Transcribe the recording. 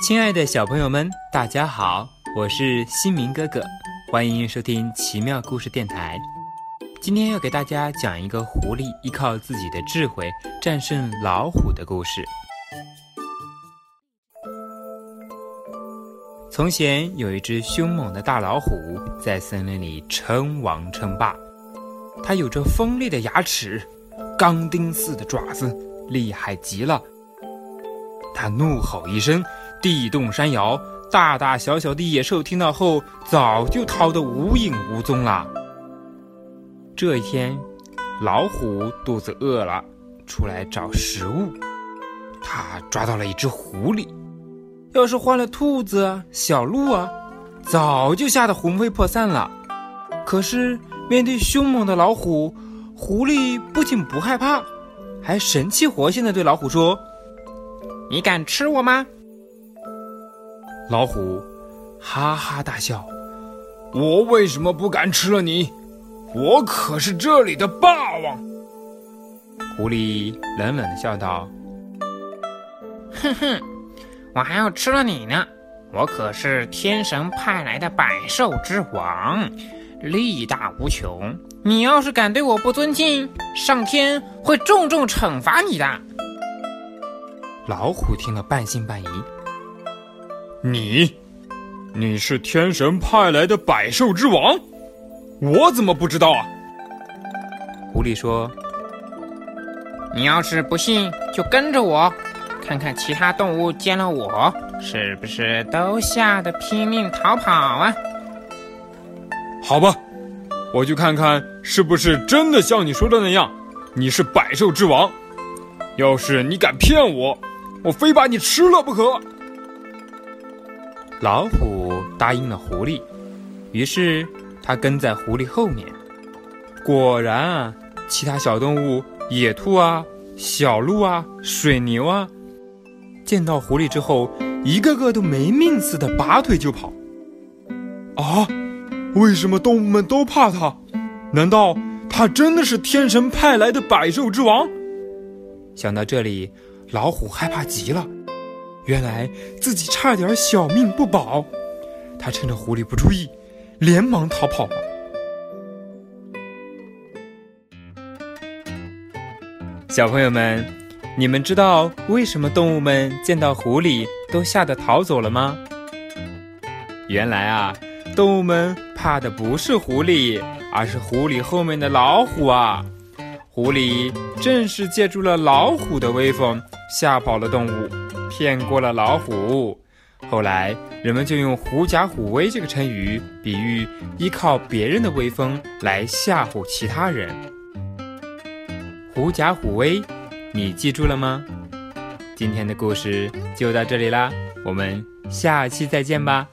亲爱的小朋友们，大家好，我是新明哥哥，欢迎收听奇妙故事电台。今天要给大家讲一个狐狸依靠自己的智慧战胜老虎的故事。从前有一只凶猛的大老虎在森林里称王称霸，它有着锋利的牙齿，钢钉似的爪子，厉害极了。它怒吼一声。地动山摇，大大小小的野兽听到后，早就逃得无影无踪了。这一天，老虎肚子饿了，出来找食物。他抓到了一只狐狸，要是换了兔子、小鹿啊，早就吓得魂飞魄散了。可是面对凶猛的老虎，狐狸不仅不害怕，还神气活现的对老虎说：“你敢吃我吗？”老虎哈哈大笑：“我为什么不敢吃了你？我可是这里的霸王！”狐狸冷冷的笑道：“哼哼，我还要吃了你呢！我可是天神派来的百兽之王，力大无穷。你要是敢对我不尊敬，上天会重重惩罚你的。”老虎听了半信半疑。你，你是天神派来的百兽之王，我怎么不知道啊？狐狸说：“你要是不信，就跟着我，看看其他动物见了我是不是都吓得拼命逃跑啊？”好吧，我去看看是不是真的像你说的那样，你是百兽之王。要是你敢骗我，我非把你吃了不可。老虎答应了狐狸，于是他跟在狐狸后面。果然啊，其他小动物，野兔啊、小鹿啊、水牛啊，见到狐狸之后，一个个都没命似的拔腿就跑。啊，为什么动物们都怕它？难道它真的是天神派来的百兽之王？想到这里，老虎害怕极了。原来自己差点小命不保，他趁着狐狸不注意，连忙逃跑了。小朋友们，你们知道为什么动物们见到狐狸都吓得逃走了吗？原来啊，动物们怕的不是狐狸，而是狐狸后面的老虎啊！狐狸正是借助了老虎的威风，吓跑了动物。骗过了老虎，后来人们就用“狐假虎威”这个成语，比喻依靠别人的威风来吓唬其他人。狐假虎威，你记住了吗？今天的故事就到这里啦，我们下期再见吧。